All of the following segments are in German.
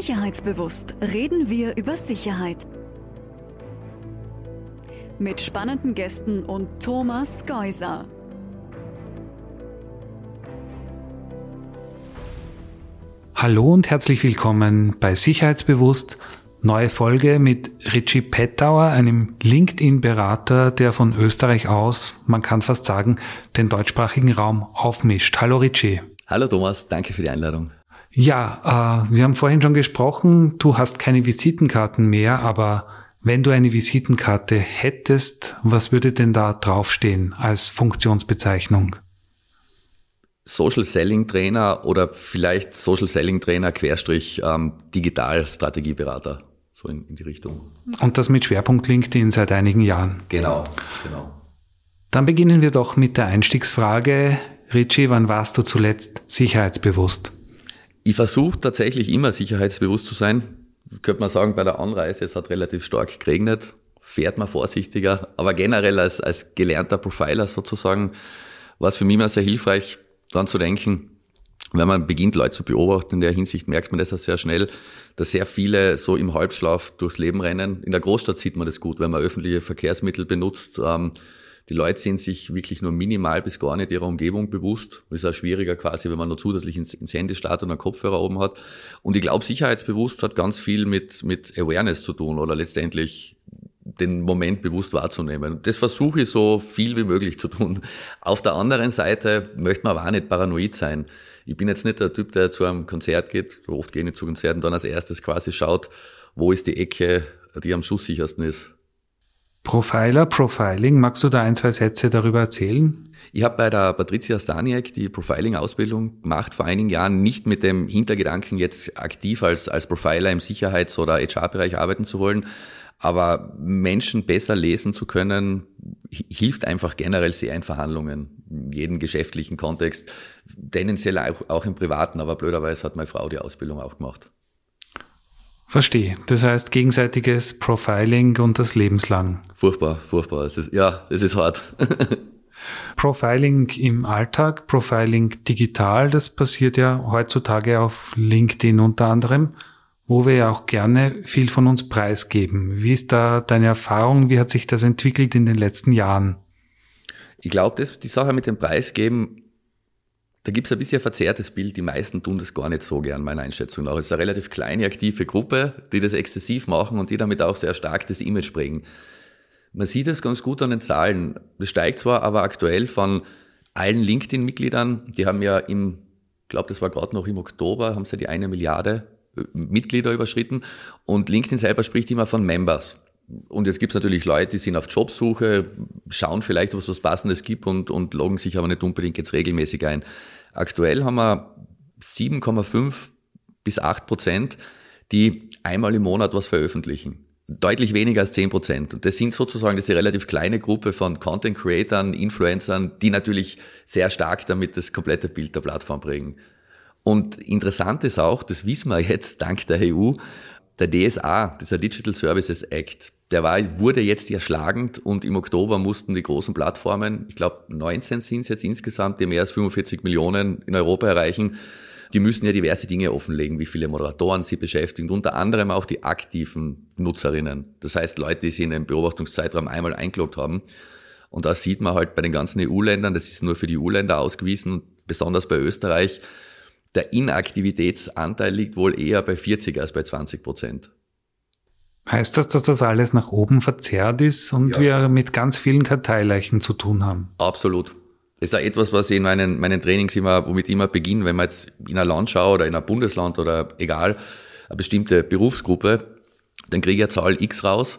Sicherheitsbewusst reden wir über Sicherheit. Mit spannenden Gästen und Thomas Geuser. Hallo und herzlich willkommen bei Sicherheitsbewusst. Neue Folge mit Richie Pettauer, einem LinkedIn-Berater, der von Österreich aus, man kann fast sagen, den deutschsprachigen Raum aufmischt. Hallo Richie. Hallo Thomas, danke für die Einladung. Ja, äh, wir haben vorhin schon gesprochen, du hast keine Visitenkarten mehr, aber wenn du eine Visitenkarte hättest, was würde denn da draufstehen als Funktionsbezeichnung? Social Selling Trainer oder vielleicht Social Selling Trainer Querstrich ähm, Digital Strategieberater, so in, in die Richtung. Und das mit Schwerpunkt LinkedIn seit einigen Jahren. Genau, genau. Dann beginnen wir doch mit der Einstiegsfrage. Richie, wann warst du zuletzt sicherheitsbewusst? Ich versuche tatsächlich immer sicherheitsbewusst zu sein. Könnte man sagen, bei der Anreise, es hat relativ stark geregnet, fährt man vorsichtiger, aber generell als, als gelernter Profiler sozusagen war es für mich immer sehr hilfreich, dann zu denken, wenn man beginnt, Leute zu beobachten, in der Hinsicht merkt man das auch sehr schnell, dass sehr viele so im Halbschlaf durchs Leben rennen. In der Großstadt sieht man das gut, wenn man öffentliche Verkehrsmittel benutzt. Ähm, die Leute sind sich wirklich nur minimal bis gar nicht ihrer Umgebung bewusst. Das ist auch schwieriger quasi, wenn man nur zusätzlich ins, ins Handy startet und einen Kopfhörer oben hat. Und ich glaube, sicherheitsbewusst hat ganz viel mit, mit Awareness zu tun oder letztendlich den Moment bewusst wahrzunehmen. Das versuche ich so viel wie möglich zu tun. Auf der anderen Seite möchte man aber auch nicht paranoid sein. Ich bin jetzt nicht der Typ, der zu einem Konzert geht, oft gehe ich zu Konzerten, dann als erstes quasi schaut, wo ist die Ecke, die am schusssichersten ist. Profiler, Profiling, magst du da ein, zwei Sätze darüber erzählen? Ich habe bei der Patricia Staniek die Profiling-Ausbildung gemacht vor einigen Jahren, nicht mit dem Hintergedanken, jetzt aktiv als, als Profiler im Sicherheits- oder HR-Bereich arbeiten zu wollen, aber Menschen besser lesen zu können, hilft einfach generell sehr in Verhandlungen, in jedem geschäftlichen Kontext, tendenziell auch, auch im privaten, aber blöderweise hat meine Frau die Ausbildung auch gemacht. Verstehe. Das heißt gegenseitiges Profiling und das lebenslang. Furchtbar, furchtbar. Es ist, ja, es ist hart. Profiling im Alltag, Profiling digital, das passiert ja heutzutage auf LinkedIn unter anderem wo wir ja auch gerne viel von uns preisgeben. Wie ist da deine Erfahrung? Wie hat sich das entwickelt in den letzten Jahren? Ich glaube, die Sache mit dem Preisgeben, da gibt es ein bisschen ein verzerrtes Bild. Die meisten tun das gar nicht so gern, meiner Einschätzung nach. Es ist eine relativ kleine, aktive Gruppe, die das exzessiv machen und die damit auch sehr stark das Image prägen. Man sieht es ganz gut an den Zahlen. Das steigt zwar, aber aktuell von allen LinkedIn-Mitgliedern, die haben ja im, ich glaube, das war gerade noch im Oktober, haben sie die eine Milliarde Mitglieder überschritten und LinkedIn selber spricht immer von Members. Und jetzt gibt es natürlich Leute, die sind auf Jobsuche, schauen vielleicht, ob es was Passendes gibt und, und loggen sich aber nicht unbedingt jetzt regelmäßig ein. Aktuell haben wir 7,5 bis 8 Prozent, die einmal im Monat was veröffentlichen. Deutlich weniger als 10 Prozent. Und das sind sozusagen eine relativ kleine Gruppe von Content Creatern, Influencern, die natürlich sehr stark damit das komplette Bild der Plattform prägen. Und interessant ist auch, das wissen wir jetzt dank der EU, der DSA, dieser Digital Services Act, der war, wurde jetzt erschlagend und im Oktober mussten die großen Plattformen, ich glaube 19 sind es jetzt insgesamt, die mehr als 45 Millionen in Europa erreichen, die müssen ja diverse Dinge offenlegen, wie viele Moderatoren sie beschäftigen, unter anderem auch die aktiven Nutzerinnen. Das heißt Leute, die sie in einem Beobachtungszeitraum einmal eingeloggt haben. Und da sieht man halt bei den ganzen EU-Ländern, das ist nur für die EU-Länder ausgewiesen, besonders bei Österreich, der Inaktivitätsanteil liegt wohl eher bei 40 als bei 20 Prozent. Heißt das, dass das alles nach oben verzerrt ist und ja. wir mit ganz vielen Karteileichen zu tun haben? Absolut. Das ist auch etwas, was ich in meinen, meinen Trainings immer, womit ich immer beginne, wenn man jetzt in ein Land schaut oder in ein Bundesland oder egal, eine bestimmte Berufsgruppe, dann kriege ich eine Zahl X raus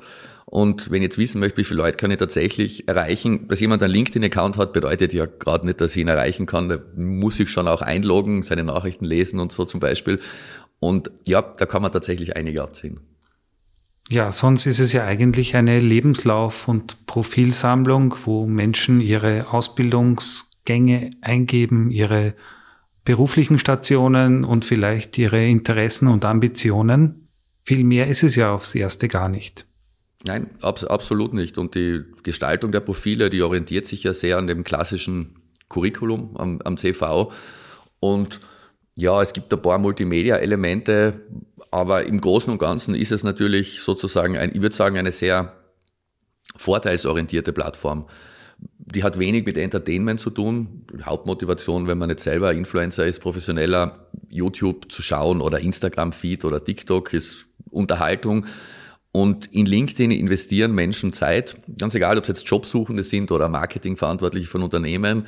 und wenn ich jetzt wissen möchte, wie viele Leute kann ich tatsächlich erreichen, dass jemand einen LinkedIn-Account hat, bedeutet ja gerade nicht, dass ich ihn erreichen kann. Da muss ich schon auch einloggen, seine Nachrichten lesen und so zum Beispiel. Und ja, da kann man tatsächlich einige abziehen. Ja, sonst ist es ja eigentlich eine Lebenslauf- und Profilsammlung, wo Menschen ihre Ausbildungsgänge eingeben, ihre beruflichen Stationen und vielleicht ihre Interessen und Ambitionen. Viel mehr ist es ja aufs Erste gar nicht. Nein, abs absolut nicht. Und die Gestaltung der Profile, die orientiert sich ja sehr an dem klassischen Curriculum am, am CV. Und Ja, es gibt ein paar Multimedia-Elemente, aber im Großen und Ganzen ist es natürlich sozusagen ein, ich würde sagen, eine sehr vorteilsorientierte Plattform. Die hat wenig mit Entertainment zu tun. Hauptmotivation, wenn man nicht selber Influencer ist, professioneller YouTube zu schauen oder Instagram-Feed oder TikTok ist Unterhaltung. Und in LinkedIn investieren Menschen Zeit, ganz egal, ob es jetzt Jobsuchende sind oder Marketingverantwortliche von Unternehmen,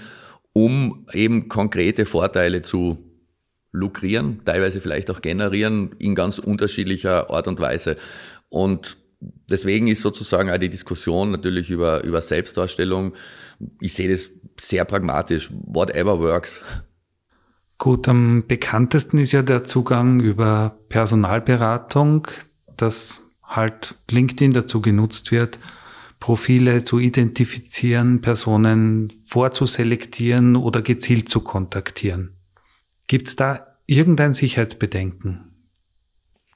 um eben konkrete Vorteile zu lukrieren, teilweise vielleicht auch generieren in ganz unterschiedlicher Art und Weise. Und deswegen ist sozusagen auch die Diskussion natürlich über, über Selbstdarstellung, ich sehe das sehr pragmatisch, whatever works. Gut, am bekanntesten ist ja der Zugang über Personalberatung, dass halt LinkedIn dazu genutzt wird, Profile zu identifizieren, Personen vorzuselektieren oder gezielt zu kontaktieren. Gibt es da irgendein Sicherheitsbedenken?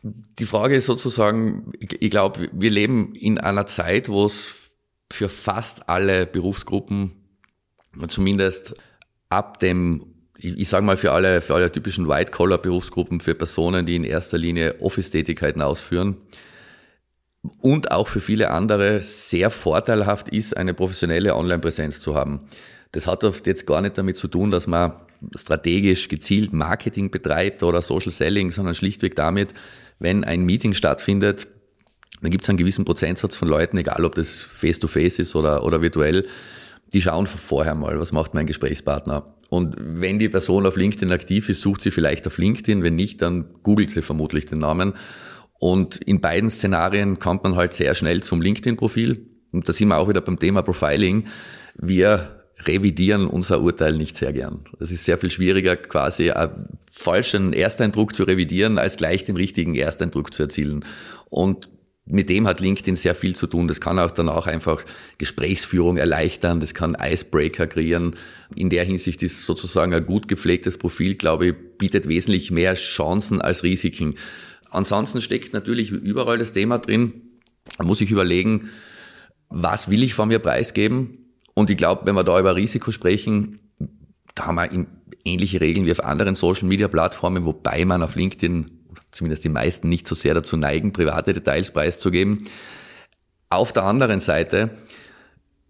Die Frage ist sozusagen, ich glaube, wir leben in einer Zeit, wo es für fast alle Berufsgruppen, zumindest ab dem, ich sage mal für alle, für alle typischen White-Collar-Berufsgruppen, für Personen, die in erster Linie Office-Tätigkeiten ausführen, und auch für viele andere sehr vorteilhaft ist, eine professionelle Online-Präsenz zu haben. Das hat oft jetzt gar nicht damit zu tun, dass man strategisch gezielt Marketing betreibt oder Social Selling, sondern schlichtweg damit, wenn ein Meeting stattfindet, dann gibt es einen gewissen Prozentsatz von Leuten, egal ob das face-to-face -face ist oder, oder virtuell, die schauen vorher mal, was macht mein Gesprächspartner. Und wenn die Person auf LinkedIn aktiv ist, sucht sie vielleicht auf LinkedIn, wenn nicht, dann googelt sie vermutlich den Namen. Und in beiden Szenarien kommt man halt sehr schnell zum LinkedIn-Profil. Und da sind wir auch wieder beim Thema Profiling. Wir revidieren unser Urteil nicht sehr gern. Es ist sehr viel schwieriger, quasi einen falschen Ersteindruck zu revidieren, als gleich den richtigen Ersteindruck zu erzielen. Und mit dem hat LinkedIn sehr viel zu tun. Das kann auch dann auch einfach Gesprächsführung erleichtern, das kann Icebreaker kreieren. In der Hinsicht ist sozusagen ein gut gepflegtes Profil, glaube ich, bietet wesentlich mehr Chancen als Risiken. Ansonsten steckt natürlich überall das Thema drin. Da muss ich überlegen, was will ich von mir preisgeben? Und ich glaube, wenn wir da über Risiko sprechen, da haben wir ähnliche Regeln wie auf anderen Social Media Plattformen, wobei man auf LinkedIn, zumindest die meisten, nicht so sehr dazu neigen, private Details preiszugeben. Auf der anderen Seite,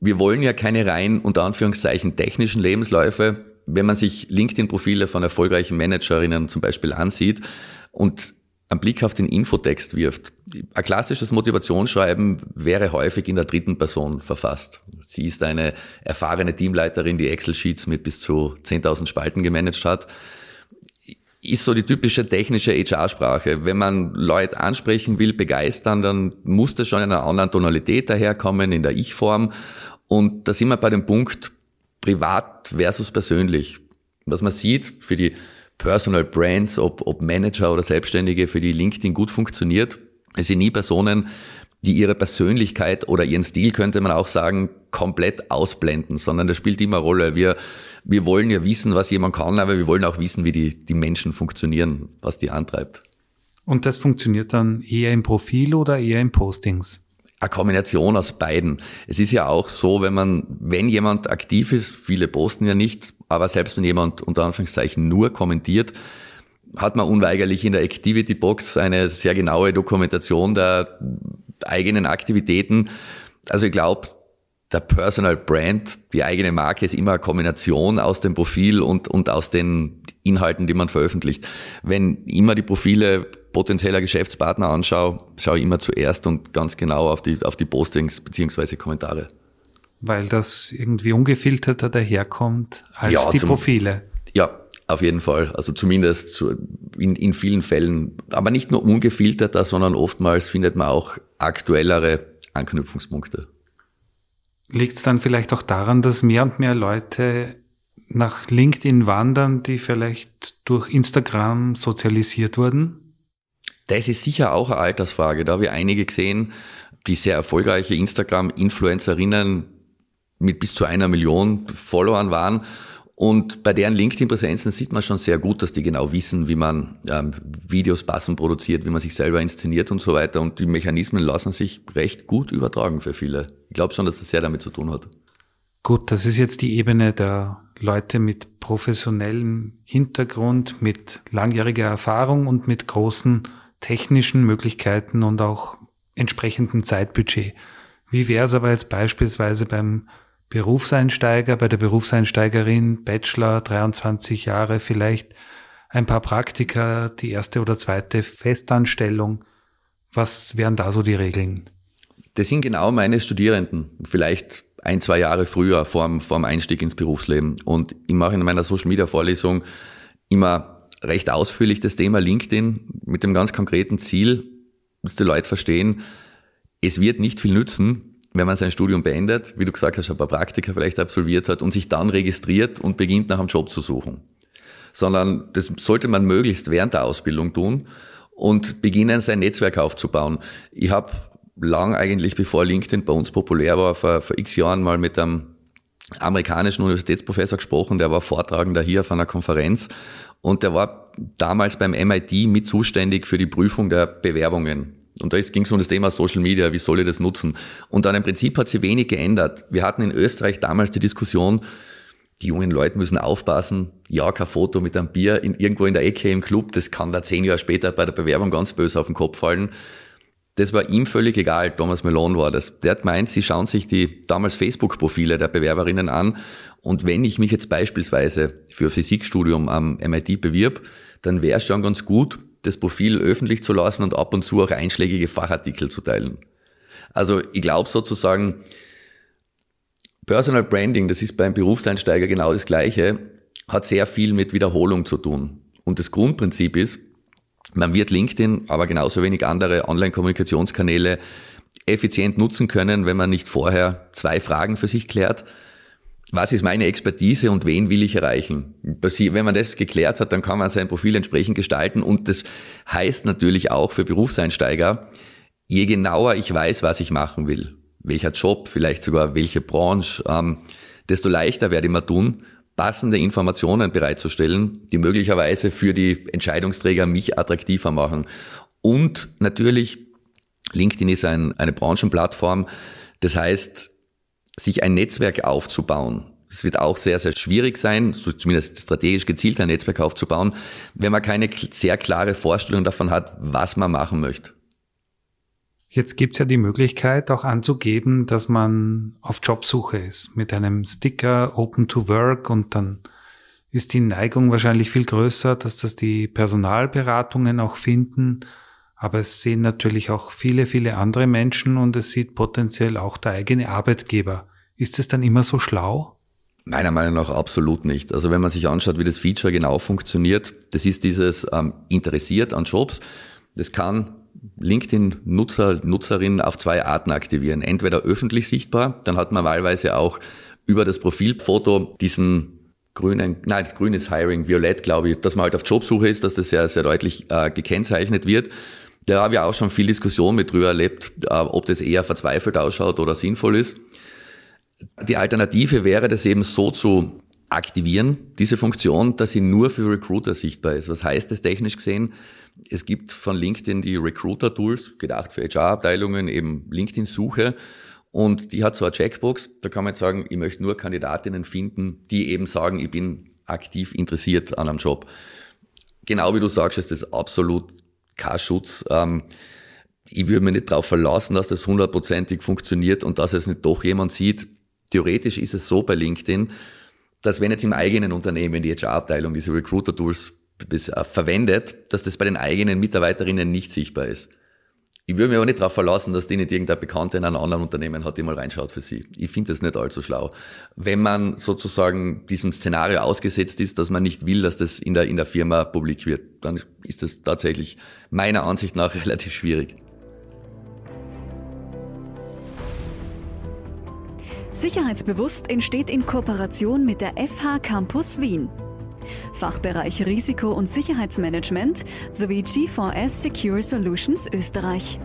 wir wollen ja keine rein unter Anführungszeichen technischen Lebensläufe. Wenn man sich LinkedIn-Profile von erfolgreichen Managerinnen zum Beispiel ansieht und einen Blick auf den Infotext wirft. Ein klassisches Motivationsschreiben wäre häufig in der dritten Person verfasst. Sie ist eine erfahrene Teamleiterin, die Excel-Sheets mit bis zu 10.000 Spalten gemanagt hat. Ist so die typische technische HR-Sprache. Wenn man Leute ansprechen will, begeistern, dann muss das schon in einer anderen Tonalität daherkommen, in der Ich-Form. Und da sind wir bei dem Punkt privat versus persönlich. Was man sieht für die Personal Brands, ob, ob Manager oder Selbstständige, für die LinkedIn gut funktioniert. Es sind nie Personen, die ihre Persönlichkeit oder ihren Stil, könnte man auch sagen, komplett ausblenden, sondern das spielt immer Rolle. Wir, wir wollen ja wissen, was jemand kann, aber wir wollen auch wissen, wie die, die Menschen funktionieren, was die antreibt. Und das funktioniert dann eher im Profil oder eher in Postings? Eine Kombination aus beiden. Es ist ja auch so, wenn man, wenn jemand aktiv ist, viele posten ja nicht, aber selbst wenn jemand unter Anführungszeichen nur kommentiert, hat man unweigerlich in der Activity Box eine sehr genaue Dokumentation der eigenen Aktivitäten. Also ich glaube, der Personal Brand, die eigene Marke ist immer eine Kombination aus dem Profil und, und aus den Inhalten, die man veröffentlicht. Wenn immer die Profile potenzieller Geschäftspartner anschaue, schaue ich immer zuerst und ganz genau auf die, auf die Postings beziehungsweise Kommentare weil das irgendwie ungefilterter daherkommt als ja, die zum, Profile. Ja, auf jeden Fall. Also zumindest zu, in, in vielen Fällen, aber nicht nur ungefilterter, sondern oftmals findet man auch aktuellere Anknüpfungspunkte. Liegt es dann vielleicht auch daran, dass mehr und mehr Leute nach LinkedIn wandern, die vielleicht durch Instagram sozialisiert wurden? Das ist sicher auch eine Altersfrage. Da habe ich einige gesehen, die sehr erfolgreiche Instagram-Influencerinnen mit bis zu einer Million Followern waren. Und bei deren LinkedIn-Präsenzen sieht man schon sehr gut, dass die genau wissen, wie man ähm, Videos passend produziert, wie man sich selber inszeniert und so weiter. Und die Mechanismen lassen sich recht gut übertragen für viele. Ich glaube schon, dass das sehr damit zu tun hat. Gut, das ist jetzt die Ebene der Leute mit professionellem Hintergrund, mit langjähriger Erfahrung und mit großen technischen Möglichkeiten und auch entsprechendem Zeitbudget. Wie wäre es aber jetzt beispielsweise beim Berufseinsteiger, bei der Berufseinsteigerin, Bachelor, 23 Jahre, vielleicht ein paar Praktika, die erste oder zweite Festanstellung. Was wären da so die Regeln? Das sind genau meine Studierenden. Vielleicht ein, zwei Jahre früher vor dem, vor dem Einstieg ins Berufsleben. Und ich mache in meiner Social Media Vorlesung immer recht ausführlich das Thema LinkedIn mit dem ganz konkreten Ziel, dass die Leute verstehen, es wird nicht viel nützen, wenn man sein Studium beendet, wie du gesagt hast, ein paar Praktika vielleicht absolviert hat und sich dann registriert und beginnt nach einem Job zu suchen. Sondern das sollte man möglichst während der Ausbildung tun und beginnen, sein Netzwerk aufzubauen. Ich habe lang eigentlich, bevor LinkedIn bei uns populär war, vor, vor x Jahren mal mit einem amerikanischen Universitätsprofessor gesprochen, der war Vortragender hier auf einer Konferenz und der war damals beim MIT mit zuständig für die Prüfung der Bewerbungen und da ging es um das Thema Social Media, wie soll ich das nutzen? Und dann im Prinzip hat sich wenig geändert. Wir hatten in Österreich damals die Diskussion, die jungen Leute müssen aufpassen, ja, kein Foto mit einem Bier in, irgendwo in der Ecke im Club, das kann da zehn Jahre später bei der Bewerbung ganz böse auf den Kopf fallen. Das war ihm völlig egal, Thomas Melon war das. Der hat meint, sie schauen sich die damals Facebook-Profile der Bewerberinnen an und wenn ich mich jetzt beispielsweise für Physikstudium am MIT bewirb, dann wäre es schon ganz gut, das Profil öffentlich zu lassen und ab und zu auch einschlägige Fachartikel zu teilen. Also ich glaube sozusagen, Personal Branding, das ist beim Berufseinsteiger genau das Gleiche, hat sehr viel mit Wiederholung zu tun. Und das Grundprinzip ist, man wird LinkedIn, aber genauso wenig andere Online-Kommunikationskanäle effizient nutzen können, wenn man nicht vorher zwei Fragen für sich klärt was ist meine Expertise und wen will ich erreichen? Wenn man das geklärt hat, dann kann man sein Profil entsprechend gestalten und das heißt natürlich auch für Berufseinsteiger, je genauer ich weiß, was ich machen will, welcher Job, vielleicht sogar welche Branche, ähm, desto leichter werde ich mir tun, passende Informationen bereitzustellen, die möglicherweise für die Entscheidungsträger mich attraktiver machen. Und natürlich, LinkedIn ist ein, eine Branchenplattform. Das heißt, sich ein Netzwerk aufzubauen. Es wird auch sehr, sehr schwierig sein, so zumindest strategisch gezielt ein Netzwerk aufzubauen, wenn man keine sehr klare Vorstellung davon hat, was man machen möchte. Jetzt gibt's ja die Möglichkeit auch anzugeben, dass man auf Jobsuche ist mit einem Sticker Open to Work und dann ist die Neigung wahrscheinlich viel größer, dass das die Personalberatungen auch finden. Aber es sehen natürlich auch viele, viele andere Menschen und es sieht potenziell auch der eigene Arbeitgeber. Ist es dann immer so schlau? Meiner Meinung nach absolut nicht. Also wenn man sich anschaut, wie das Feature genau funktioniert, das ist dieses ähm, interessiert an Jobs. Das kann LinkedIn-Nutzer, Nutzerinnen auf zwei Arten aktivieren. Entweder öffentlich sichtbar, dann hat man wahlweise auch über das Profilfoto diesen grünen, nein, grün ist Hiring, violett glaube ich, dass man halt auf Jobsuche ist, dass das sehr, sehr deutlich äh, gekennzeichnet wird. Da habe ich auch schon viel Diskussion mit drüber erlebt, äh, ob das eher verzweifelt ausschaut oder sinnvoll ist. Die Alternative wäre, das eben so zu aktivieren, diese Funktion, dass sie nur für Recruiter sichtbar ist. Was heißt das technisch gesehen? Es gibt von LinkedIn die Recruiter-Tools, gedacht für HR-Abteilungen, eben LinkedIn-Suche. Und die hat so eine Checkbox, da kann man jetzt sagen, ich möchte nur Kandidatinnen finden, die eben sagen, ich bin aktiv interessiert an einem Job. Genau wie du sagst, ist das absolut kein Schutz. Ähm, ich würde mich nicht darauf verlassen, dass das hundertprozentig funktioniert und dass es nicht doch jemand sieht. Theoretisch ist es so bei LinkedIn, dass wenn jetzt im eigenen Unternehmen die HR-Abteilung diese Recruiter-Tools äh, verwendet, dass das bei den eigenen Mitarbeiterinnen nicht sichtbar ist. Ich würde mich aber nicht darauf verlassen, dass die nicht irgendein Bekannter in einem anderen Unternehmen hat, die mal reinschaut für sie. Ich finde das nicht allzu schlau. Wenn man sozusagen diesem Szenario ausgesetzt ist, dass man nicht will, dass das in der, in der Firma publik wird, dann ist das tatsächlich meiner Ansicht nach relativ schwierig. Sicherheitsbewusst entsteht in Kooperation mit der FH Campus Wien. Fachbereich Risiko- und Sicherheitsmanagement sowie G4S Secure Solutions Österreich.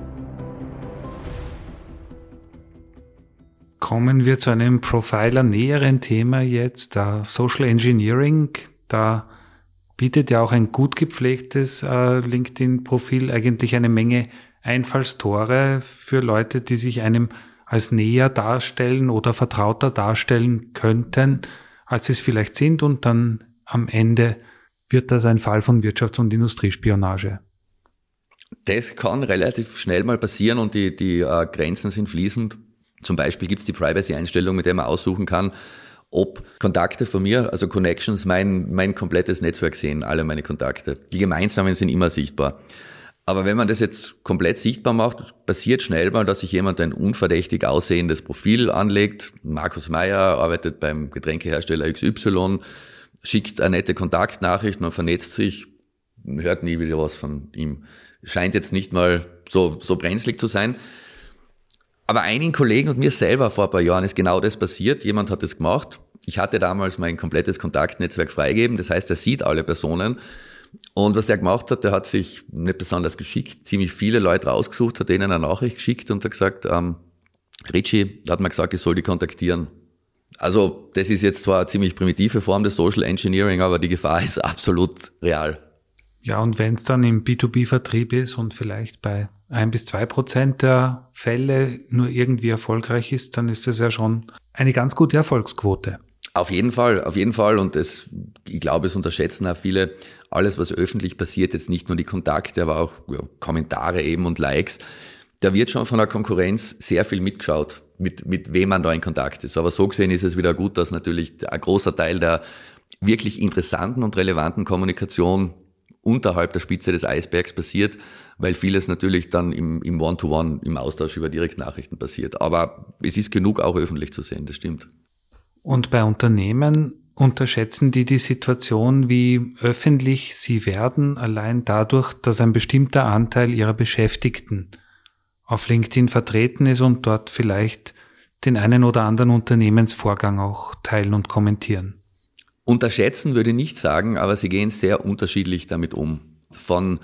Kommen wir zu einem Profiler näheren Thema jetzt, da Social Engineering. Da bietet ja auch ein gut gepflegtes äh, LinkedIn-Profil eigentlich eine Menge Einfallstore für Leute, die sich einem als näher darstellen oder vertrauter darstellen könnten, als sie es vielleicht sind und dann am Ende wird das ein Fall von Wirtschafts- und Industriespionage? Das kann relativ schnell mal passieren und die, die äh, Grenzen sind fließend. Zum Beispiel gibt es die Privacy-Einstellung, mit der man aussuchen kann, ob Kontakte von mir, also Connections, mein, mein komplettes Netzwerk sehen, alle meine Kontakte. Die gemeinsamen sind immer sichtbar. Aber wenn man das jetzt komplett sichtbar macht, passiert schnell mal, dass sich jemand ein unverdächtig aussehendes Profil anlegt. Markus Meyer arbeitet beim Getränkehersteller XY, schickt eine nette Kontaktnachricht, man vernetzt sich, hört nie wieder was von ihm. Scheint jetzt nicht mal so, so brenzlig zu sein. Aber einigen Kollegen und mir selber vor ein paar Jahren ist genau das passiert. Jemand hat das gemacht. Ich hatte damals mein komplettes Kontaktnetzwerk freigegeben. Das heißt, er sieht alle Personen. Und was der gemacht hat, der hat sich nicht besonders geschickt, ziemlich viele Leute rausgesucht, hat denen eine Nachricht geschickt und hat gesagt, ähm, Richie hat mir gesagt, ich soll die kontaktieren. Also das ist jetzt zwar eine ziemlich primitive Form des Social Engineering, aber die Gefahr ist absolut real. Ja, und wenn es dann im B2B-Vertrieb ist und vielleicht bei ein bis zwei Prozent der Fälle nur irgendwie erfolgreich ist, dann ist das ja schon eine ganz gute Erfolgsquote. Auf jeden Fall, auf jeden Fall. Und das, ich glaube, es unterschätzen auch viele. Alles, was öffentlich passiert, jetzt nicht nur die Kontakte, aber auch ja, Kommentare eben und Likes, da wird schon von der Konkurrenz sehr viel mitgeschaut, mit, mit wem man da in Kontakt ist. Aber so gesehen ist es wieder gut, dass natürlich ein großer Teil der wirklich interessanten und relevanten Kommunikation unterhalb der Spitze des Eisbergs passiert, weil vieles natürlich dann im, im One-to-One, -One, im Austausch über Direktnachrichten passiert. Aber es ist genug auch öffentlich zu sehen, das stimmt. Und bei Unternehmen unterschätzen die die Situation, wie öffentlich sie werden, allein dadurch, dass ein bestimmter Anteil ihrer Beschäftigten auf LinkedIn vertreten ist und dort vielleicht den einen oder anderen Unternehmensvorgang auch teilen und kommentieren. Unterschätzen würde ich nicht sagen, aber sie gehen sehr unterschiedlich damit um. Von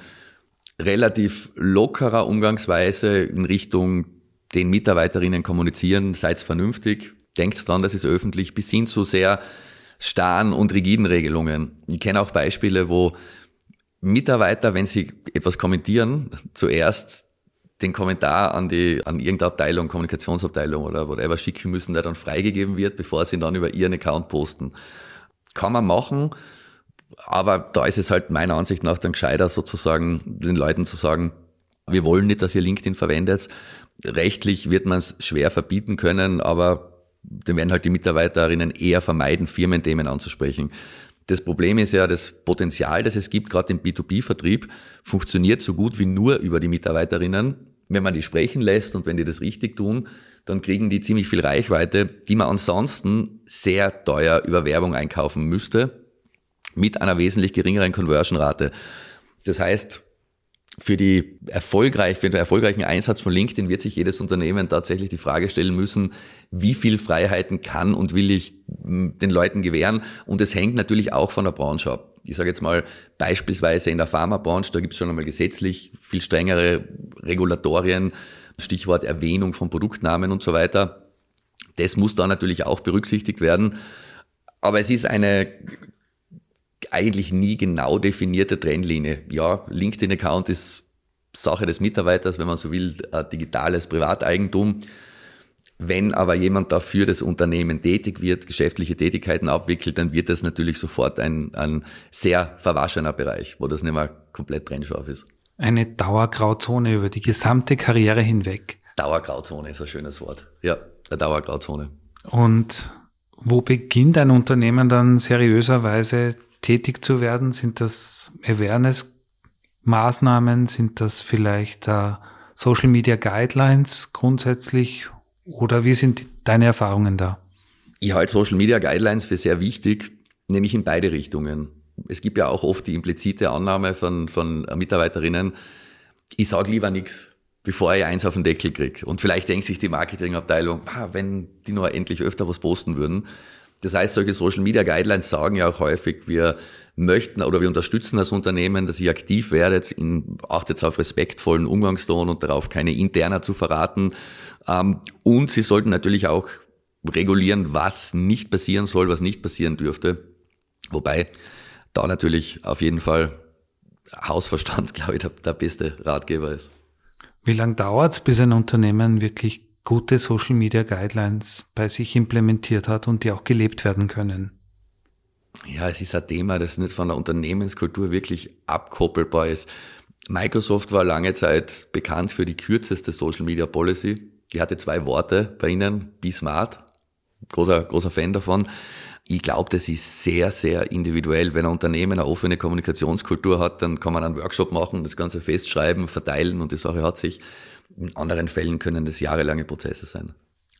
relativ lockerer Umgangsweise in Richtung den Mitarbeiterinnen kommunizieren, seid vernünftig, denkt dran, das ist öffentlich, bis hin zu sehr starren und rigiden Regelungen. Ich kenne auch Beispiele, wo Mitarbeiter, wenn sie etwas kommentieren, zuerst den Kommentar an die, an irgendeine Abteilung, Kommunikationsabteilung oder whatever schicken müssen, der dann freigegeben wird, bevor sie ihn dann über ihren Account posten. Kann man machen, aber da ist es halt meiner Ansicht nach dann gescheiter sozusagen, den Leuten zu sagen, wir wollen nicht, dass ihr LinkedIn verwendet. Rechtlich wird man es schwer verbieten können, aber dann werden halt die Mitarbeiterinnen eher vermeiden, Firmenthemen anzusprechen. Das Problem ist ja, das Potenzial, das es gibt, gerade im B2B-Vertrieb, funktioniert so gut wie nur über die Mitarbeiterinnen. Wenn man die sprechen lässt und wenn die das richtig tun, dann kriegen die ziemlich viel Reichweite, die man ansonsten sehr teuer über Werbung einkaufen müsste, mit einer wesentlich geringeren Conversion-Rate. Das heißt, für die erfolgreich, für den erfolgreichen Einsatz von LinkedIn wird sich jedes Unternehmen tatsächlich die Frage stellen müssen, wie viel Freiheiten kann und will ich hm, den Leuten gewähren? Und es hängt natürlich auch von der Branche ab. Ich sage jetzt mal beispielsweise in der Pharmabranche, da gibt es schon einmal gesetzlich viel strengere Regulatorien, Stichwort Erwähnung von Produktnamen und so weiter. Das muss da natürlich auch berücksichtigt werden. Aber es ist eine eigentlich nie genau definierte Trennlinie. Ja, LinkedIn-Account ist Sache des Mitarbeiters, wenn man so will, digitales Privateigentum. Wenn aber jemand dafür das Unternehmen tätig wird, geschäftliche Tätigkeiten abwickelt, dann wird das natürlich sofort ein, ein sehr verwaschener Bereich, wo das nicht mehr komplett trennscharf ist. Eine Dauergrauzone über die gesamte Karriere hinweg. Dauergrauzone ist ein schönes Wort. Ja, eine Dauergrauzone. Und wo beginnt ein Unternehmen dann seriöserweise tätig zu werden? Sind das Awareness-Maßnahmen? Sind das vielleicht äh, Social Media Guidelines grundsätzlich? Oder wie sind deine Erfahrungen da? Ich halte Social Media Guidelines für sehr wichtig, nämlich in beide Richtungen. Es gibt ja auch oft die implizite Annahme von, von Mitarbeiterinnen, ich sage lieber nichts, bevor ich eins auf den Deckel kriege. Und vielleicht denkt sich die Marketingabteilung, ah, wenn die nur endlich öfter was posten würden. Das heißt, solche Social Media Guidelines sagen ja auch häufig, wir möchten oder wir unterstützen das Unternehmen, dass ihr aktiv werdet, in, achtet auf respektvollen Umgangston und darauf, keine interner zu verraten. Ähm, und sie sollten natürlich auch regulieren, was nicht passieren soll, was nicht passieren dürfte. Wobei da natürlich auf jeden Fall Hausverstand, glaube ich, der, der beste Ratgeber ist. Wie lange dauert es, bis ein Unternehmen wirklich gute Social Media Guidelines bei sich implementiert hat und die auch gelebt werden können? Ja, es ist ein Thema, das nicht von der Unternehmenskultur wirklich abkoppelbar ist. Microsoft war lange Zeit bekannt für die kürzeste Social Media Policy. Die hatte zwei Worte bei Ihnen, Be Smart. Großer, großer Fan davon. Ich glaube, das ist sehr, sehr individuell. Wenn ein Unternehmen eine offene Kommunikationskultur hat, dann kann man einen Workshop machen, das Ganze festschreiben, verteilen und die Sache hat sich. In anderen Fällen können das jahrelange Prozesse sein.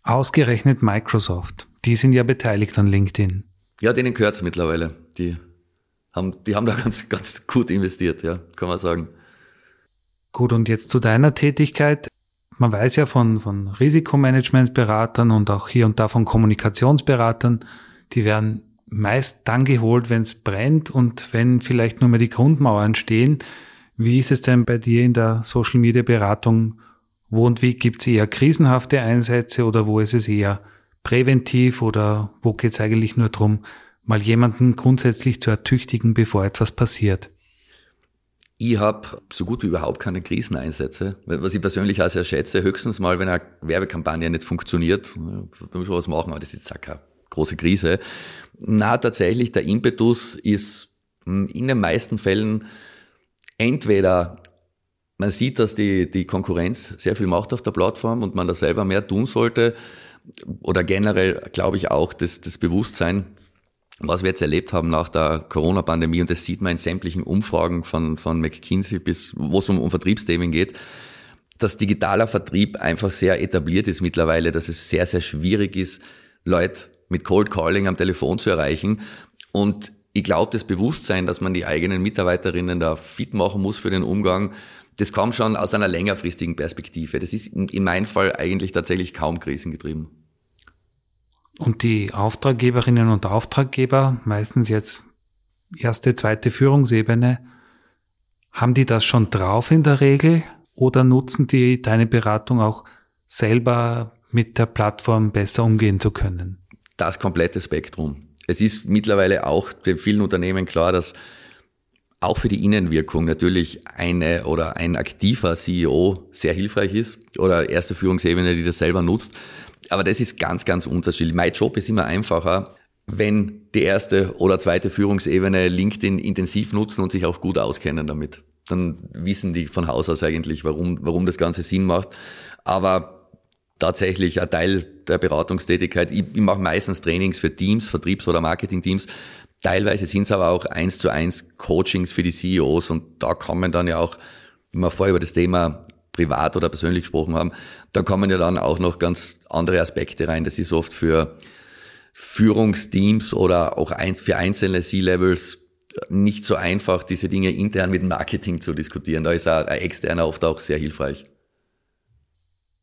Ausgerechnet Microsoft. Die sind ja beteiligt an LinkedIn. Ja, denen gehört es mittlerweile. Die haben, die haben da ganz, ganz gut investiert, ja, kann man sagen. Gut, und jetzt zu deiner Tätigkeit. Man weiß ja von, von Risikomanagementberatern und auch hier und da von Kommunikationsberatern, die werden meist dann geholt, wenn es brennt und wenn vielleicht nur mehr die Grundmauern stehen. Wie ist es denn bei dir in der Social Media Beratung? Wo und wie gibt es eher krisenhafte Einsätze oder wo ist es eher präventiv oder wo geht es eigentlich nur darum, mal jemanden grundsätzlich zu ertüchtigen, bevor etwas passiert? Ich habe so gut wie überhaupt keine Kriseneinsätze, was ich persönlich auch sehr schätze. Höchstens mal, wenn eine Werbekampagne nicht funktioniert, da muss was machen, aber das ist jetzt auch keine große Krise. Na, tatsächlich, der Impetus ist hm, in den meisten Fällen entweder man sieht, dass die, die Konkurrenz sehr viel macht auf der Plattform und man da selber mehr tun sollte. Oder generell glaube ich auch das, das Bewusstsein, was wir jetzt erlebt haben nach der Corona-Pandemie, und das sieht man in sämtlichen Umfragen von, von McKinsey bis, wo es um, um Vertriebsthemen geht, dass digitaler Vertrieb einfach sehr etabliert ist mittlerweile, dass es sehr, sehr schwierig ist, Leute mit Cold Calling am Telefon zu erreichen. Und ich glaube, das Bewusstsein, dass man die eigenen Mitarbeiterinnen da fit machen muss für den Umgang, das kam schon aus einer längerfristigen Perspektive. Das ist in meinem Fall eigentlich tatsächlich kaum krisengetrieben. Und die Auftraggeberinnen und Auftraggeber, meistens jetzt erste, zweite Führungsebene, haben die das schon drauf in der Regel oder nutzen die deine Beratung auch selber mit der Plattform besser umgehen zu können? Das komplette Spektrum. Es ist mittlerweile auch den vielen Unternehmen klar, dass auch für die Innenwirkung natürlich eine oder ein aktiver CEO sehr hilfreich ist oder erste Führungsebene, die das selber nutzt. Aber das ist ganz, ganz unterschiedlich. Mein Job ist immer einfacher, wenn die erste oder zweite Führungsebene LinkedIn intensiv nutzen und sich auch gut auskennen damit. Dann wissen die von Haus aus eigentlich, warum, warum das Ganze Sinn macht. Aber tatsächlich ein Teil der Beratungstätigkeit. Ich, ich mache meistens Trainings für Teams, Vertriebs- oder Marketingteams. Teilweise sind es aber auch eins zu eins Coachings für die CEOs und da man dann ja auch, wenn wir vorher über das Thema privat oder persönlich gesprochen haben, da kommen ja dann auch noch ganz andere Aspekte rein. Das ist oft für Führungsteams oder auch für einzelne C-Levels nicht so einfach, diese Dinge intern mit Marketing zu diskutieren. Da ist ein externer oft auch sehr hilfreich.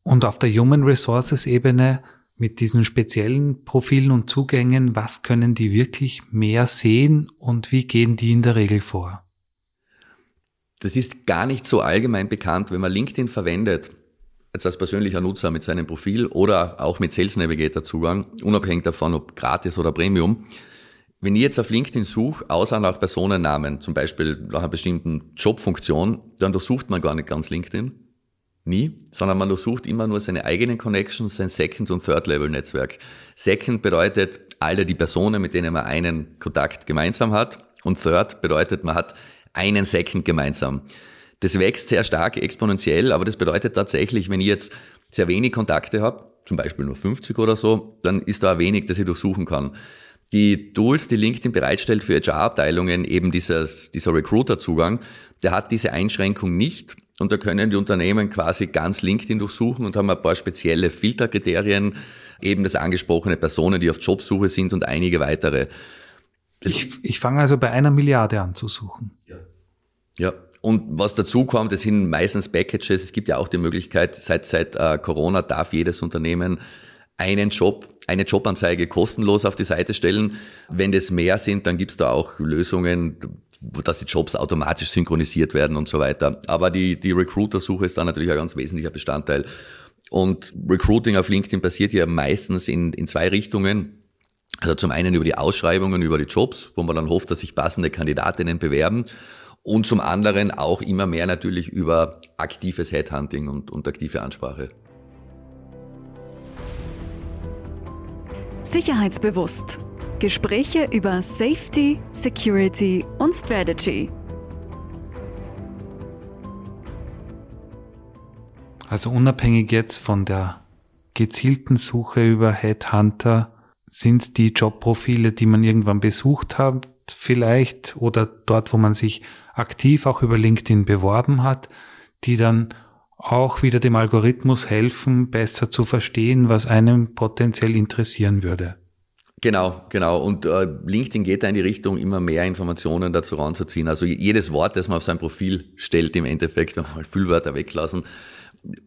Und auf der Human Resources Ebene mit diesen speziellen Profilen und Zugängen, was können die wirklich mehr sehen und wie gehen die in der Regel vor? Das ist gar nicht so allgemein bekannt, wenn man LinkedIn verwendet, jetzt als persönlicher Nutzer mit seinem Profil oder auch mit Sales Navigator Zugang, unabhängig davon, ob gratis oder Premium. Wenn ich jetzt auf LinkedIn suche, außer nach Personennamen, zum Beispiel nach einer bestimmten Jobfunktion, dann durchsucht man gar nicht ganz LinkedIn. Nie, sondern man durchsucht immer nur seine eigenen Connections, sein Second- und Third-Level-Netzwerk. Second bedeutet alle die Personen, mit denen man einen Kontakt gemeinsam hat. Und Third bedeutet, man hat einen Second gemeinsam. Das wächst sehr stark exponentiell, aber das bedeutet tatsächlich, wenn ich jetzt sehr wenig Kontakte habe, zum Beispiel nur 50 oder so, dann ist da wenig, das ich durchsuchen kann. Die Tools, die LinkedIn bereitstellt für HR-Abteilungen, eben dieses, dieser Recruiter-Zugang, der hat diese Einschränkung nicht. Und da können die Unternehmen quasi ganz LinkedIn durchsuchen und haben ein paar spezielle Filterkriterien, eben das angesprochene Personen, die auf Jobsuche sind und einige weitere. Ich, ich fange also bei einer Milliarde an zu suchen. Ja. Ja. Und was dazu kommt, das sind meistens Packages. Es gibt ja auch die Möglichkeit, seit, seit äh, Corona darf jedes Unternehmen einen Job, eine Jobanzeige kostenlos auf die Seite stellen. Wenn das mehr sind, dann gibt's da auch Lösungen, dass die Jobs automatisch synchronisiert werden und so weiter. Aber die, die Recruiter-Suche ist da natürlich ein ganz wesentlicher Bestandteil. Und Recruiting auf LinkedIn passiert ja meistens in, in zwei Richtungen. Also zum einen über die Ausschreibungen, über die Jobs, wo man dann hofft, dass sich passende Kandidatinnen bewerben. Und zum anderen auch immer mehr natürlich über aktives Headhunting und, und aktive Ansprache. Sicherheitsbewusst. Gespräche über Safety, Security und Strategy. Also unabhängig jetzt von der gezielten Suche über Headhunter, sind die Jobprofile, die man irgendwann besucht hat, vielleicht oder dort, wo man sich aktiv auch über LinkedIn beworben hat, die dann auch wieder dem Algorithmus helfen, besser zu verstehen, was einem potenziell interessieren würde. Genau, genau. Und äh, LinkedIn geht da in die Richtung, immer mehr Informationen dazu ranzuziehen. Also jedes Wort, das man auf sein Profil stellt, im Endeffekt, wenn man mal Füllwörter weglassen,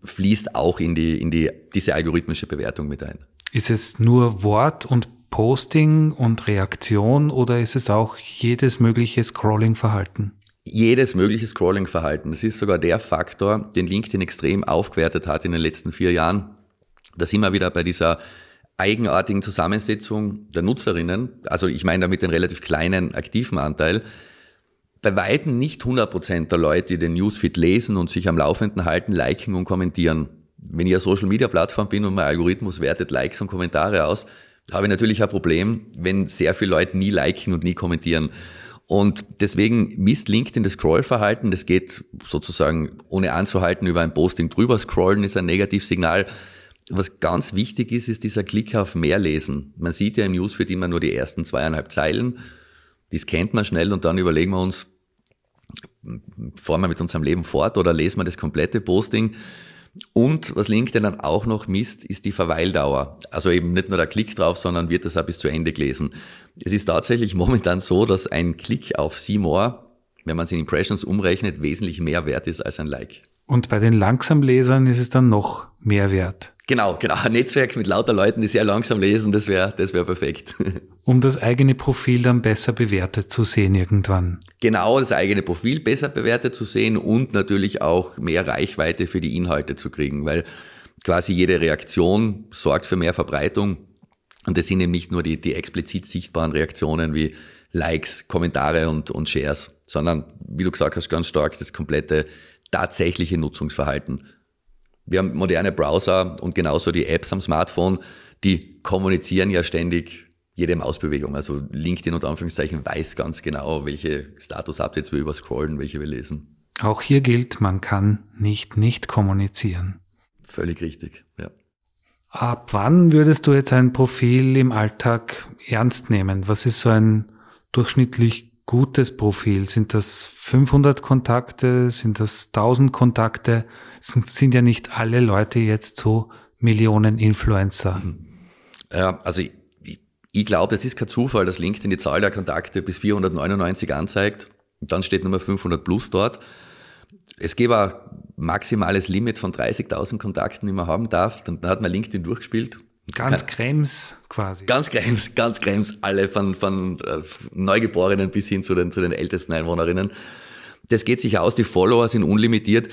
fließt auch in die, in die, diese algorithmische Bewertung mit ein. Ist es nur Wort und Posting und Reaktion oder ist es auch jedes mögliche Scrolling-Verhalten? Jedes mögliche Scrolling-Verhalten. Das ist sogar der Faktor, den LinkedIn extrem aufgewertet hat in den letzten vier Jahren. Da sind wir wieder bei dieser eigenartigen Zusammensetzung der Nutzerinnen. Also ich meine damit den relativ kleinen aktiven Anteil bei Weitem nicht 100% der Leute, die den Newsfeed lesen und sich am Laufenden halten, liken und kommentieren. Wenn ich eine Social-Media-Plattform bin und mein Algorithmus wertet Likes und Kommentare aus, habe ich natürlich ein Problem, wenn sehr viele Leute nie liken und nie kommentieren. Und deswegen misst LinkedIn das Scrollverhalten. Das geht sozusagen ohne anzuhalten über ein Posting drüber scrollen, ist ein Negativsignal. Was ganz wichtig ist, ist dieser Klick auf mehr lesen. Man sieht ja im Newsfeed immer nur die ersten zweieinhalb Zeilen das kennt man schnell und dann überlegen wir uns, fahren wir mit unserem Leben fort oder lesen wir das komplette Posting. Und was LinkedIn dann auch noch misst, ist die Verweildauer. Also eben nicht nur der Klick drauf, sondern wird das auch bis zu Ende gelesen. Es ist tatsächlich momentan so, dass ein Klick auf Seymour, wenn man es in Impressions umrechnet, wesentlich mehr wert ist als ein Like. Und bei den Langsamlesern ist es dann noch mehr wert. Genau, genau. Ein Netzwerk mit lauter Leuten, die sehr langsam lesen, das wäre das wäre perfekt. Um das eigene Profil dann besser bewertet zu sehen irgendwann. Genau, das eigene Profil besser bewertet zu sehen und natürlich auch mehr Reichweite für die Inhalte zu kriegen, weil quasi jede Reaktion sorgt für mehr Verbreitung. Und das sind eben nicht nur die, die explizit sichtbaren Reaktionen wie Likes, Kommentare und, und Shares, sondern, wie du gesagt hast, ganz stark das komplette tatsächliche Nutzungsverhalten. Wir haben moderne Browser und genauso die Apps am Smartphone, die kommunizieren ja ständig jede Mausbewegung. Also LinkedIn unter Anführungszeichen weiß ganz genau, welche Status-Updates wir überscrollen, welche wir lesen. Auch hier gilt, man kann nicht nicht kommunizieren. Völlig richtig, ja. Ab wann würdest du jetzt ein Profil im Alltag ernst nehmen? Was ist so ein durchschnittlich gutes Profil? Sind das 500 Kontakte? Sind das 1000 Kontakte? Es sind ja nicht alle Leute jetzt so Millionen Influencer. Ja, also ich, ich glaube, es ist kein Zufall, dass LinkedIn die Zahl der Kontakte bis 499 anzeigt. Und dann steht Nummer 500 plus dort. Es gäbe ein maximales Limit von 30.000 Kontakten, die man haben darf. Dann hat man LinkedIn durchgespielt Ganz Krems quasi. Ganz Krems, ganz Krems, alle von, von äh, Neugeborenen bis hin zu den, zu den ältesten Einwohnerinnen. Das geht sich aus, die Follower sind unlimitiert.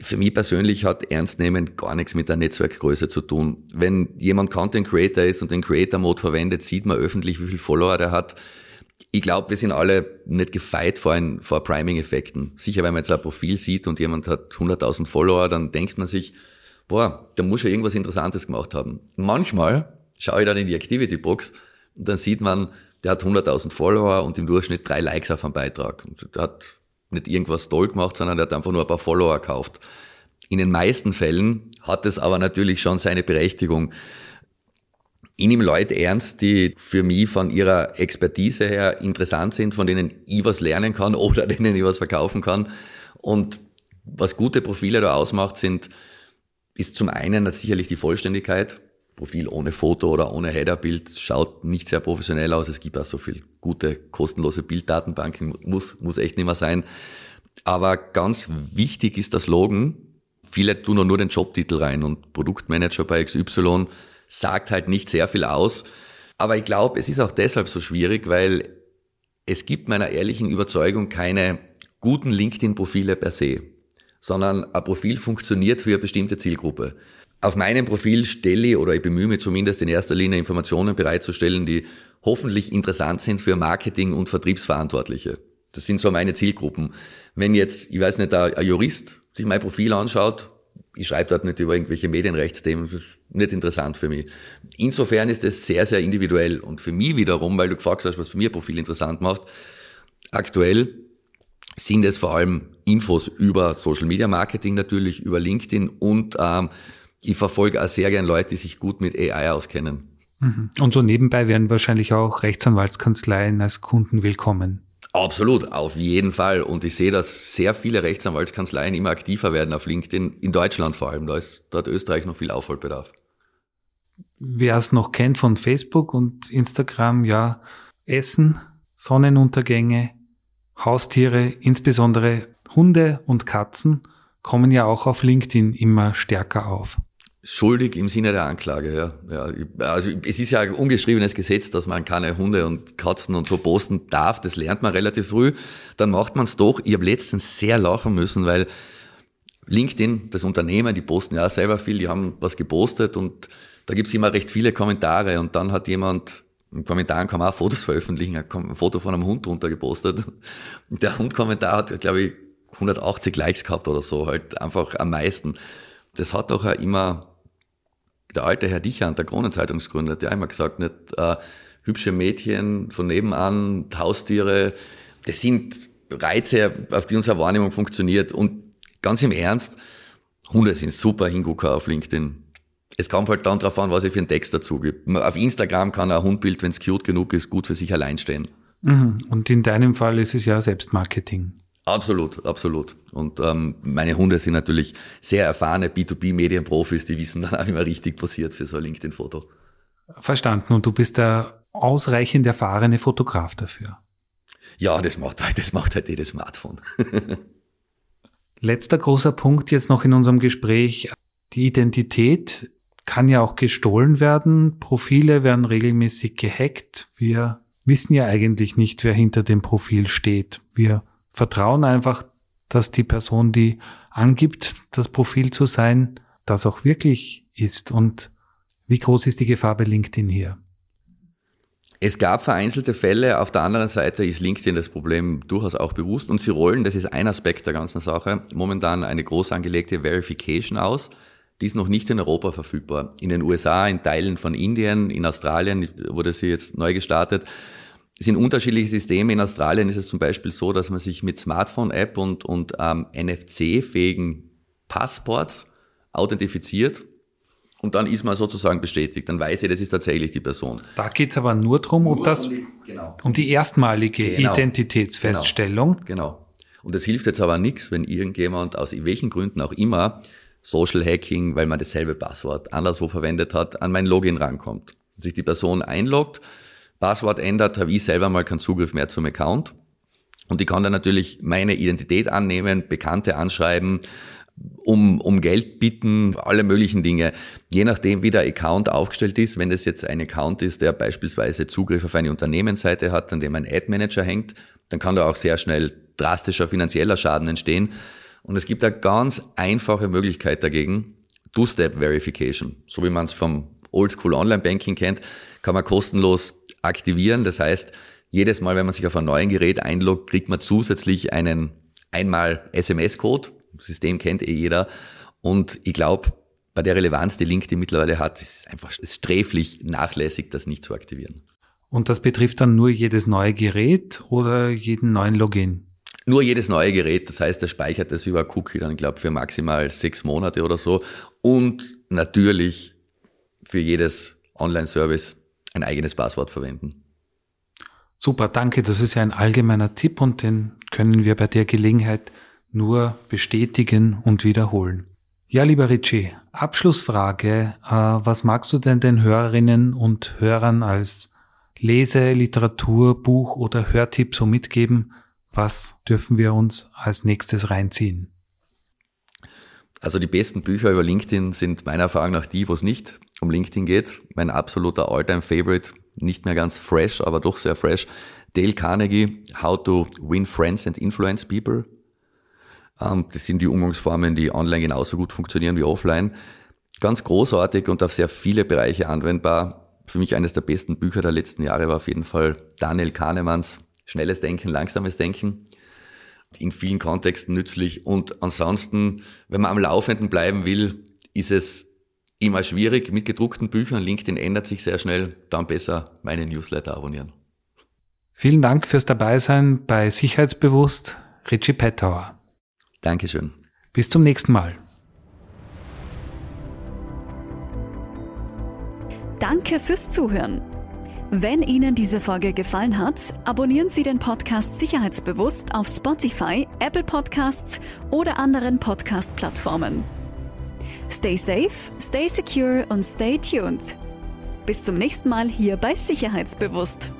Für mich persönlich hat Ernstnehmen gar nichts mit der Netzwerkgröße zu tun. Wenn jemand Content Creator ist und den Creator Mode verwendet, sieht man öffentlich, wie viel Follower der hat. Ich glaube, wir sind alle nicht gefeit vor, ein, vor Priming-Effekten. Sicher, wenn man jetzt ein Profil sieht und jemand hat 100.000 Follower, dann denkt man sich, boah, der muss ja irgendwas Interessantes gemacht haben. Manchmal schaue ich dann in die Activity Box und dann sieht man, der hat 100.000 Follower und im Durchschnitt drei Likes auf einem Beitrag. Und der hat nicht irgendwas toll gemacht, sondern der hat einfach nur ein paar Follower gekauft. In den meisten Fällen hat es aber natürlich schon seine Berechtigung. Ich nehme Leute ernst, die für mich von ihrer Expertise her interessant sind, von denen ich was lernen kann oder denen ich was verkaufen kann. Und was gute Profile da ausmacht, sind ist zum einen sicherlich die Vollständigkeit. Profil ohne Foto oder ohne Headerbild schaut nicht sehr professionell aus. Es gibt auch so viel gute, kostenlose Bilddatenbanken, muss, muss echt nicht mehr sein. Aber ganz wichtig ist das Logan. Viele tun nur den Jobtitel rein und Produktmanager bei XY sagt halt nicht sehr viel aus. Aber ich glaube, es ist auch deshalb so schwierig, weil es gibt meiner ehrlichen Überzeugung keine guten LinkedIn-Profile per se sondern ein Profil funktioniert für eine bestimmte Zielgruppe. Auf meinem Profil stelle ich oder ich bemühe mich zumindest in erster Linie Informationen bereitzustellen, die hoffentlich interessant sind für Marketing- und Vertriebsverantwortliche. Das sind so meine Zielgruppen. Wenn jetzt, ich weiß nicht, ein Jurist sich mein Profil anschaut, ich schreibe dort nicht über irgendwelche Medienrechtsthemen, das ist nicht interessant für mich. Insofern ist es sehr, sehr individuell. Und für mich wiederum, weil du gefragt hast, was für ein Profil interessant macht, aktuell sind es vor allem Infos über Social Media Marketing natürlich, über LinkedIn und ähm, ich verfolge auch sehr gern Leute, die sich gut mit AI auskennen. Mhm. Und so nebenbei werden wahrscheinlich auch Rechtsanwaltskanzleien als Kunden willkommen. Absolut, auf jeden Fall. Und ich sehe, dass sehr viele Rechtsanwaltskanzleien immer aktiver werden auf LinkedIn, in Deutschland vor allem. Da ist dort Österreich noch viel Aufholbedarf. Wer es noch kennt von Facebook und Instagram, ja, Essen, Sonnenuntergänge, Haustiere, insbesondere Hunde und Katzen, kommen ja auch auf LinkedIn immer stärker auf. Schuldig im Sinne der Anklage, ja. ja. Also es ist ja ein ungeschriebenes Gesetz, dass man keine Hunde und Katzen und so posten darf. Das lernt man relativ früh. Dann macht man es doch. Ich habe letztens sehr lachen müssen, weil LinkedIn, das Unternehmen, die posten ja selber viel, die haben was gepostet und da gibt's immer recht viele Kommentare und dann hat jemand in Kommentaren kann man auch Fotos veröffentlichen, ein Foto von einem Hund drunter gepostet. Der Hundkommentar hat, glaube ich, 180 Likes gehabt oder so, halt einfach am meisten. Das hat auch immer der alte Herr Dichand, der Kronenzeitungsgründer, der einmal gesagt, nicht äh, hübsche Mädchen von nebenan, Haustiere, das sind Reize, auf die unsere Wahrnehmung funktioniert. Und ganz im Ernst, Hunde sind super Hingucker auf LinkedIn. Es kommt halt dann darauf an, was ich für einen Text dazu gibt. Auf Instagram kann ein Hundbild, wenn es cute genug ist, gut für sich allein stehen. Mhm. Und in deinem Fall ist es ja Selbstmarketing. Absolut, absolut. Und ähm, meine Hunde sind natürlich sehr erfahrene B2B-Medienprofis, die wissen dann auch immer richtig posiert für so ein LinkedIn-Foto. Verstanden. Und du bist der ausreichend erfahrene Fotograf dafür. Ja, das macht halt, das macht halt jedes Smartphone. Letzter großer Punkt jetzt noch in unserem Gespräch. Die Identität kann ja auch gestohlen werden. Profile werden regelmäßig gehackt. Wir wissen ja eigentlich nicht, wer hinter dem Profil steht. Wir vertrauen einfach, dass die Person, die angibt, das Profil zu sein, das auch wirklich ist. Und wie groß ist die Gefahr bei LinkedIn hier? Es gab vereinzelte Fälle, auf der anderen Seite ist LinkedIn das Problem durchaus auch bewusst und sie rollen, das ist ein Aspekt der ganzen Sache, momentan eine groß angelegte Verification aus. Die ist noch nicht in Europa verfügbar. In den USA, in Teilen von Indien, in Australien wurde sie jetzt neu gestartet. Es sind unterschiedliche Systeme. In Australien ist es zum Beispiel so, dass man sich mit Smartphone-App und, und ähm, NFC-fähigen Passports authentifiziert und dann ist man sozusagen bestätigt. Dann weiß ich, das ist tatsächlich die Person. Da geht es aber nur darum, ob das um die, genau. um die erstmalige genau. Identitätsfeststellung. Genau. genau. Und das hilft jetzt aber nichts, wenn irgendjemand aus welchen Gründen auch immer Social Hacking, weil man dasselbe Passwort anderswo verwendet hat, an mein Login rankommt. Und sich die Person einloggt, Passwort ändert, habe ich selber mal keinen Zugriff mehr zum Account. Und ich kann dann natürlich meine Identität annehmen, Bekannte anschreiben, um, um Geld bitten, alle möglichen Dinge. Je nachdem, wie der Account aufgestellt ist, wenn das jetzt ein Account ist, der beispielsweise Zugriff auf eine Unternehmensseite hat, an dem ein Ad-Manager hängt, dann kann da auch sehr schnell drastischer finanzieller Schaden entstehen. Und es gibt eine ganz einfache Möglichkeit dagegen, Two-Step-Verification. So wie man es vom Oldschool Online-Banking kennt, kann man kostenlos aktivieren. Das heißt, jedes Mal, wenn man sich auf einem neuen Gerät einloggt, kriegt man zusätzlich einen einmal SMS-Code. Das System kennt eh jeder. Und ich glaube, bei der Relevanz, die LinkedIn mittlerweile hat, ist es einfach sträflich nachlässig, das nicht zu aktivieren. Und das betrifft dann nur jedes neue Gerät oder jeden neuen Login? Nur jedes neue Gerät, das heißt, er speichert das über Cookie dann, glaube für maximal sechs Monate oder so. Und natürlich für jedes Online-Service ein eigenes Passwort verwenden. Super, danke. Das ist ja ein allgemeiner Tipp und den können wir bei der Gelegenheit nur bestätigen und wiederholen. Ja, lieber Richie, Abschlussfrage. Äh, was magst du denn den Hörerinnen und Hörern als Lese-, Literatur-, Buch- oder Hörtipp so mitgeben? Was dürfen wir uns als nächstes reinziehen? Also die besten Bücher über LinkedIn sind meiner Erfahrung nach die, wo es nicht um LinkedIn geht. Mein absoluter All-Time-Favorite, nicht mehr ganz fresh, aber doch sehr fresh. Dale Carnegie, How to Win Friends and Influence People. Ähm, das sind die Umgangsformen, die online genauso gut funktionieren wie offline. Ganz großartig und auf sehr viele Bereiche anwendbar. Für mich eines der besten Bücher der letzten Jahre war auf jeden Fall Daniel Kahnemanns Schnelles Denken, langsames Denken. in vielen Kontexten nützlich. Und ansonsten, wenn man am Laufenden bleiben will, ist es immer schwierig mit gedruckten Büchern. LinkedIn ändert sich sehr schnell. Dann besser meine Newsletter abonnieren. Vielen Dank fürs Dabeisein bei Sicherheitsbewusst, Richie Pettauer. Dankeschön. Bis zum nächsten Mal. Danke fürs Zuhören. Wenn Ihnen diese Folge gefallen hat, abonnieren Sie den Podcast Sicherheitsbewusst auf Spotify, Apple Podcasts oder anderen Podcast-Plattformen. Stay safe, stay secure und stay tuned. Bis zum nächsten Mal hier bei Sicherheitsbewusst.